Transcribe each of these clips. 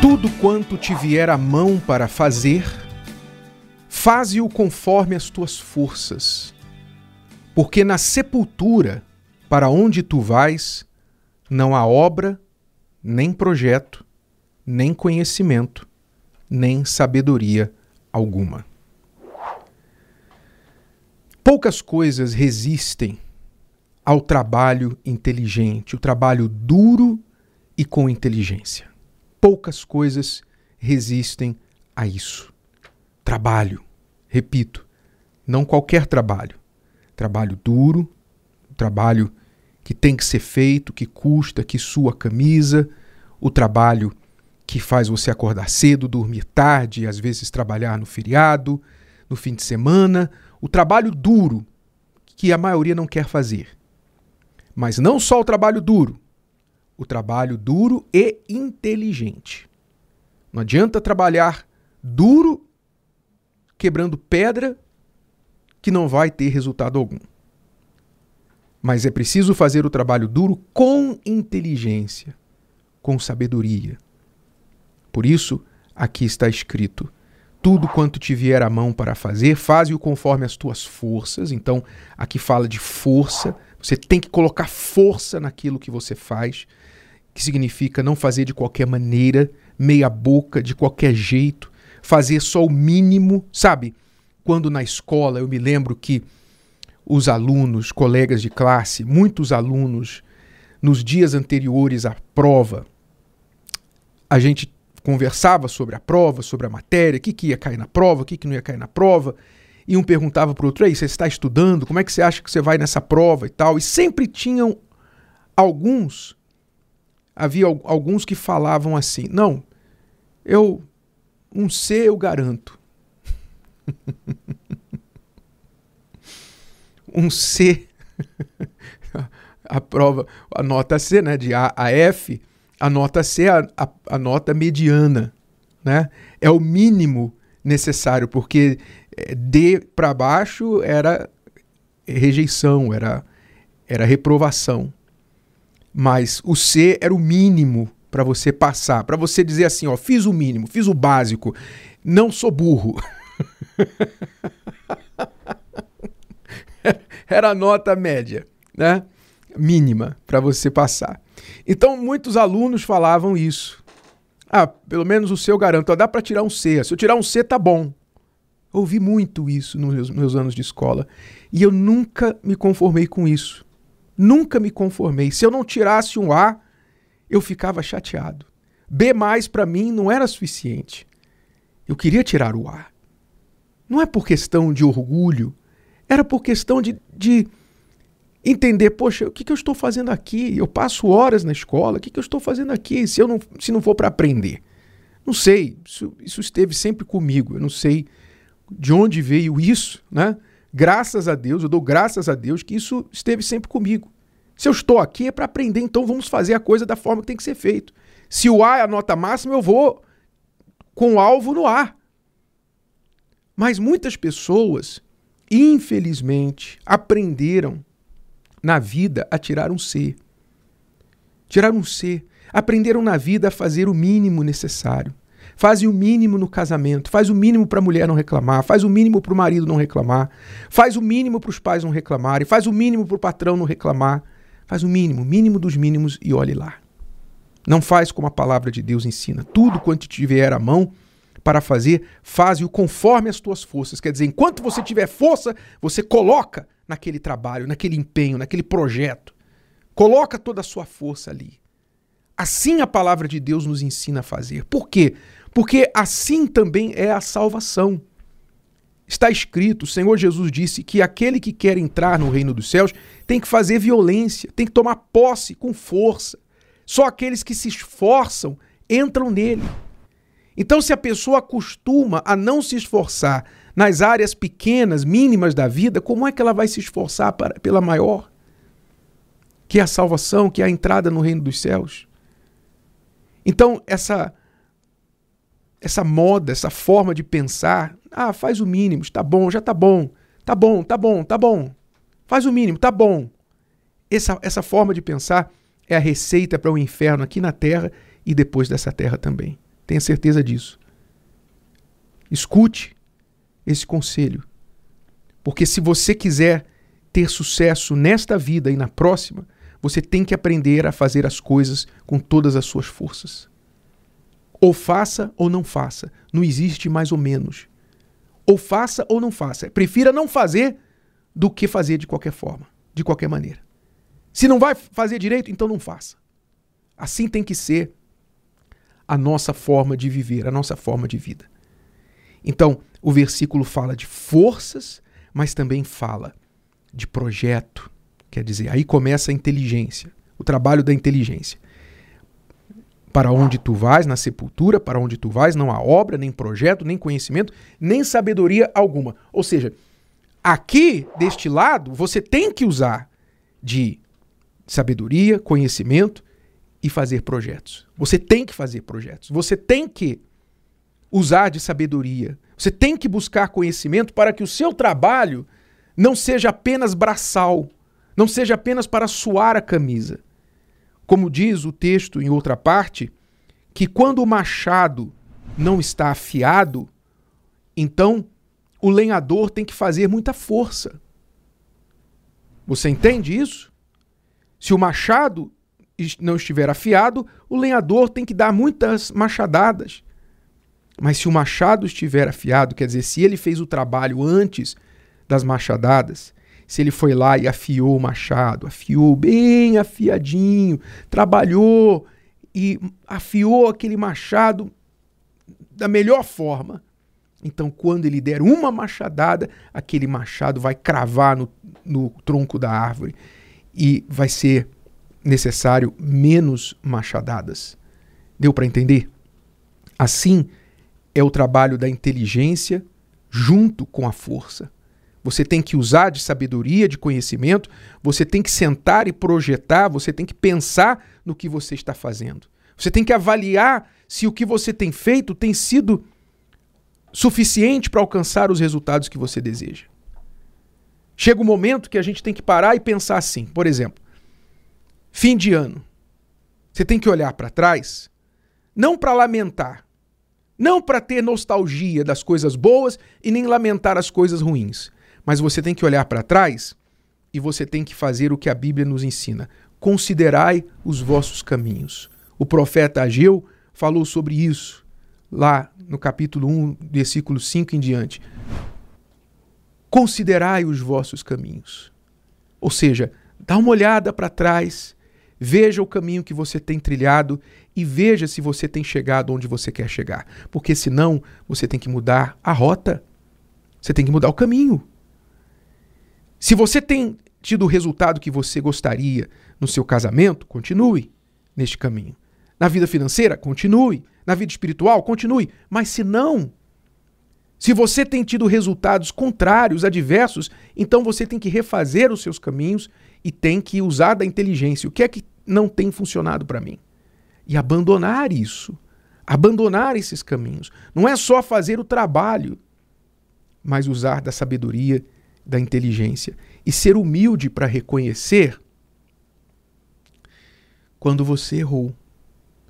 Tudo quanto te vier à mão para fazer, faze-o conforme as tuas forças, porque na sepultura, para onde tu vais, não há obra, nem projeto, nem conhecimento, nem sabedoria alguma. Poucas coisas resistem ao trabalho inteligente, o trabalho duro e com inteligência. Poucas coisas resistem a isso. Trabalho, repito, não qualquer trabalho. Trabalho duro, trabalho que tem que ser feito, que custa, que sua camisa, o trabalho que faz você acordar cedo, dormir tarde, às vezes trabalhar no feriado, no fim de semana, o trabalho duro que a maioria não quer fazer. Mas não só o trabalho duro, o trabalho duro e inteligente. Não adianta trabalhar duro, quebrando pedra, que não vai ter resultado algum. Mas é preciso fazer o trabalho duro com inteligência, com sabedoria. Por isso, aqui está escrito: tudo quanto te vier à mão para fazer, faze-o conforme as tuas forças. Então, aqui fala de força você tem que colocar força naquilo que você faz, que significa não fazer de qualquer maneira, meia boca, de qualquer jeito, fazer só o mínimo, sabe? Quando na escola eu me lembro que os alunos, colegas de classe, muitos alunos, nos dias anteriores à prova, a gente conversava sobre a prova, sobre a matéria, o que, que ia cair na prova, o que, que não ia cair na prova, e um perguntava para o outro: aí, você está estudando? Como é que você acha que você vai nessa prova e tal? E sempre tinham alguns, havia alguns que falavam assim: não, eu, um C eu garanto. um C, a prova, a nota C, né, de A a F, a nota C é a, a, a nota mediana, né? É o mínimo necessário, porque D para baixo era rejeição, era, era reprovação. Mas o C era o mínimo para você passar, para você dizer assim, ó, fiz o mínimo, fiz o básico, não sou burro. era a nota média, né? Mínima para você passar. Então muitos alunos falavam isso. Ah, pelo menos o seu garanto, ó, dá para tirar um C. Se eu tirar um C tá bom. Ouvi muito isso nos meus anos de escola e eu nunca me conformei com isso. Nunca me conformei. Se eu não tirasse um A, eu ficava chateado. B mais para mim não era suficiente. Eu queria tirar o A. Não é por questão de orgulho, era por questão de, de entender, poxa, o que, que eu estou fazendo aqui? Eu passo horas na escola, o que, que eu estou fazendo aqui se, eu não, se não for para aprender? Não sei, isso, isso esteve sempre comigo. Eu não sei de onde veio isso, né? Graças a Deus, eu dou graças a Deus que isso esteve sempre comigo. Se eu estou aqui é para aprender, então vamos fazer a coisa da forma que tem que ser feito. Se o A é a nota máxima, eu vou com o alvo no A. Mas muitas pessoas, infelizmente, aprenderam na vida a tirar um C. Tirar um C. Aprenderam na vida a fazer o mínimo necessário. Faz o mínimo no casamento, faz o mínimo para a mulher não reclamar, faz o mínimo para o marido não reclamar, faz o mínimo para os pais não reclamarem, faz o mínimo para o patrão não reclamar, faz o mínimo, mínimo dos mínimos e olhe lá. Não faz como a palavra de Deus ensina. Tudo quanto tiver à mão para fazer, faze-o conforme as tuas forças. Quer dizer, enquanto você tiver força, você coloca naquele trabalho, naquele empenho, naquele projeto. Coloca toda a sua força ali. Assim a palavra de Deus nos ensina a fazer. Por quê? Porque assim também é a salvação. Está escrito, o Senhor Jesus disse que aquele que quer entrar no reino dos céus tem que fazer violência, tem que tomar posse com força. Só aqueles que se esforçam entram nele. Então, se a pessoa acostuma a não se esforçar nas áreas pequenas, mínimas da vida, como é que ela vai se esforçar para, pela maior? Que é a salvação, que é a entrada no reino dos céus. Então, essa essa moda, essa forma de pensar, ah, faz o mínimo, está bom, já está bom, tá bom, tá bom, tá bom. Faz o mínimo, tá bom. Essa, essa forma de pensar é a receita para o inferno aqui na terra e depois dessa terra também. tenha certeza disso. Escute esse conselho. Porque se você quiser ter sucesso nesta vida e na próxima, você tem que aprender a fazer as coisas com todas as suas forças. Ou faça ou não faça. Não existe mais ou menos. Ou faça ou não faça. Prefira não fazer do que fazer de qualquer forma, de qualquer maneira. Se não vai fazer direito, então não faça. Assim tem que ser a nossa forma de viver, a nossa forma de vida. Então, o versículo fala de forças, mas também fala de projeto. Quer dizer, aí começa a inteligência, o trabalho da inteligência. Para onde tu vais, na sepultura, para onde tu vais, não há obra, nem projeto, nem conhecimento, nem sabedoria alguma. Ou seja, aqui, deste lado, você tem que usar de sabedoria, conhecimento e fazer projetos. Você tem que fazer projetos. Você tem que usar de sabedoria. Você tem que buscar conhecimento para que o seu trabalho não seja apenas braçal, não seja apenas para suar a camisa. Como diz o texto em outra parte, que quando o machado não está afiado, então o lenhador tem que fazer muita força. Você entende isso? Se o machado não estiver afiado, o lenhador tem que dar muitas machadadas. Mas se o machado estiver afiado, quer dizer, se ele fez o trabalho antes das machadadas, se ele foi lá e afiou o machado, afiou bem afiadinho, trabalhou e afiou aquele machado da melhor forma, então quando ele der uma machadada, aquele machado vai cravar no, no tronco da árvore e vai ser necessário menos machadadas. Deu para entender? Assim, é o trabalho da inteligência junto com a força. Você tem que usar de sabedoria, de conhecimento, você tem que sentar e projetar, você tem que pensar no que você está fazendo. Você tem que avaliar se o que você tem feito tem sido suficiente para alcançar os resultados que você deseja. Chega um momento que a gente tem que parar e pensar assim, por exemplo, fim de ano. Você tem que olhar para trás, não para lamentar, não para ter nostalgia das coisas boas e nem lamentar as coisas ruins. Mas você tem que olhar para trás e você tem que fazer o que a Bíblia nos ensina. Considerai os vossos caminhos. O profeta Ageu falou sobre isso lá no capítulo 1, versículo 5 em diante. Considerai os vossos caminhos. Ou seja, dá uma olhada para trás Veja o caminho que você tem trilhado e veja se você tem chegado onde você quer chegar. Porque senão você tem que mudar a rota. Você tem que mudar o caminho. Se você tem tido o resultado que você gostaria no seu casamento, continue neste caminho. Na vida financeira, continue. Na vida espiritual, continue. Mas se não, se você tem tido resultados contrários, adversos, então você tem que refazer os seus caminhos e tem que usar da inteligência. O que é que não tem funcionado para mim? E abandonar isso. Abandonar esses caminhos. Não é só fazer o trabalho, mas usar da sabedoria, da inteligência e ser humilde para reconhecer quando você errou.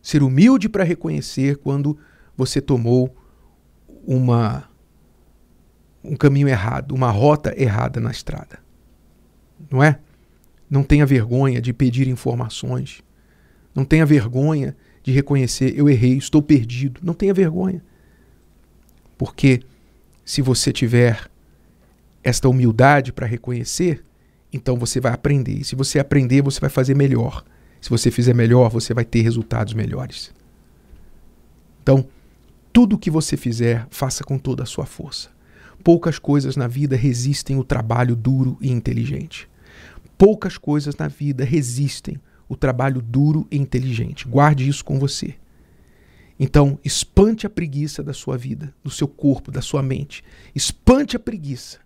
Ser humilde para reconhecer quando você tomou uma um caminho errado, uma rota errada na estrada. Não é? Não tenha vergonha de pedir informações. Não tenha vergonha de reconhecer eu errei, estou perdido. Não tenha vergonha. Porque se você tiver esta humildade para reconhecer, então você vai aprender. E se você aprender, você vai fazer melhor. Se você fizer melhor, você vai ter resultados melhores. Então, tudo o que você fizer, faça com toda a sua força. Poucas coisas na vida resistem o trabalho duro e inteligente. Poucas coisas na vida resistem o trabalho duro e inteligente. Guarde isso com você. Então, espante a preguiça da sua vida, do seu corpo, da sua mente. Espante a preguiça.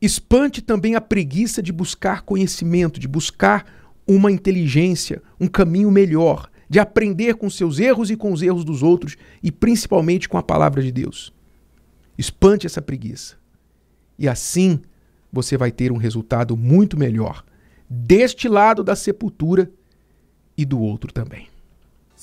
Espante também a preguiça de buscar conhecimento, de buscar uma inteligência, um caminho melhor, de aprender com seus erros e com os erros dos outros e principalmente com a palavra de Deus. Espante essa preguiça. E assim você vai ter um resultado muito melhor deste lado da sepultura e do outro também.